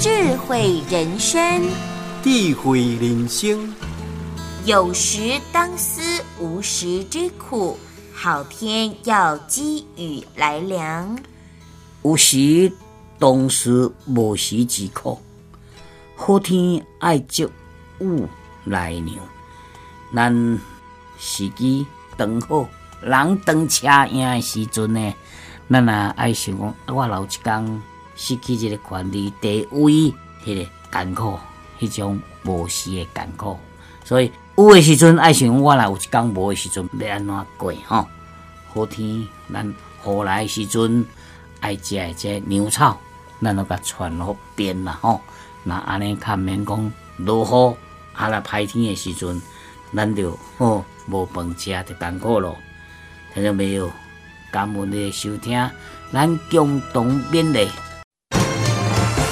智慧人生，智慧人生，有时当思无时之苦，好天要积雨来凉。有时当思无时之苦，好天爱积雨来凉。咱时机当好，人当车赢的时阵呢，咱也爱想讲，我老一天失去这个权利地位，迄个艰苦，迄种无时的艰苦。所以有的时阵爱想，我若有一天无的时阵要安怎过吼？好天，咱雨来的时阵爱食的这牛草，咱都甲穿好边啦吼。那安尼较免讲落雨，啊来歹天的时阵，咱就吼无饭食就艰苦咯。听到没有？感恩你的收听，咱共同勉励。